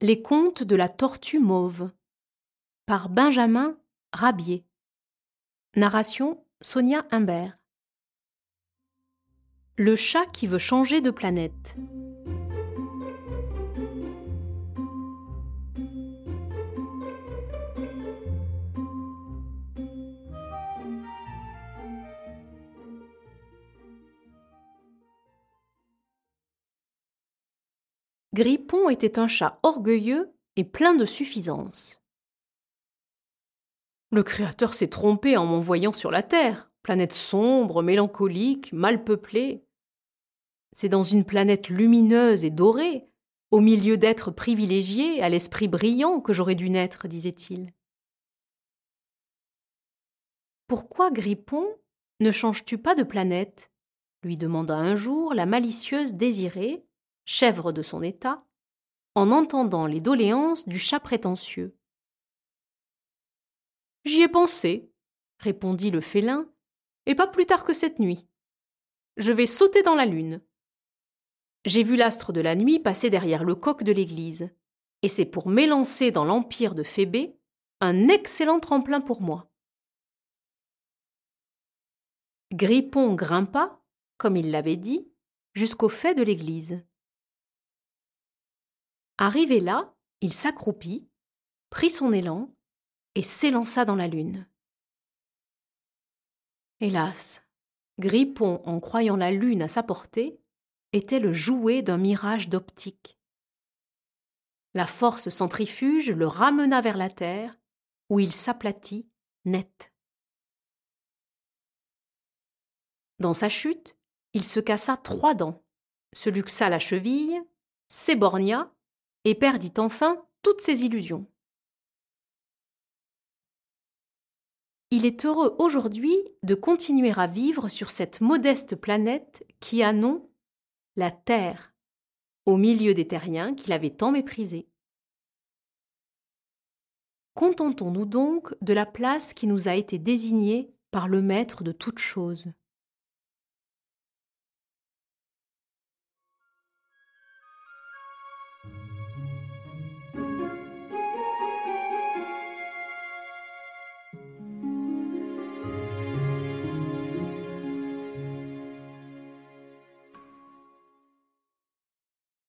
Les contes de la tortue mauve par Benjamin Rabier. Narration Sonia Humbert. Le chat qui veut changer de planète. Grippon était un chat orgueilleux et plein de suffisance. Le Créateur s'est trompé en m'envoyant sur la Terre, planète sombre, mélancolique, mal peuplée. C'est dans une planète lumineuse et dorée, au milieu d'êtres privilégiés, à l'esprit brillant, que j'aurais dû naître, disait-il. Pourquoi, Grippon, ne changes-tu pas de planète? lui demanda un jour la malicieuse Désirée, chèvre de son état, en entendant les doléances du chat prétentieux. J'y ai pensé, répondit le félin, et pas plus tard que cette nuit. Je vais sauter dans la lune. J'ai vu l'astre de la nuit passer derrière le coq de l'église, et c'est pour m'élancer dans l'empire de Phébé un excellent tremplin pour moi. Grippon grimpa, comme il l'avait dit, jusqu'au fait de l'église. Arrivé là, il s'accroupit, prit son élan et s'élança dans la lune. Hélas, Grippon, en croyant la lune à sa portée, était le jouet d'un mirage d'optique. La force centrifuge le ramena vers la terre, où il s'aplatit net. Dans sa chute, il se cassa trois dents, se luxa la cheville, s'éborgna et perdit enfin toutes ses illusions. Il est heureux aujourd'hui de continuer à vivre sur cette modeste planète qui a nom la Terre, au milieu des terriens qu'il avait tant méprisés. Contentons-nous donc de la place qui nous a été désignée par le Maître de toutes choses.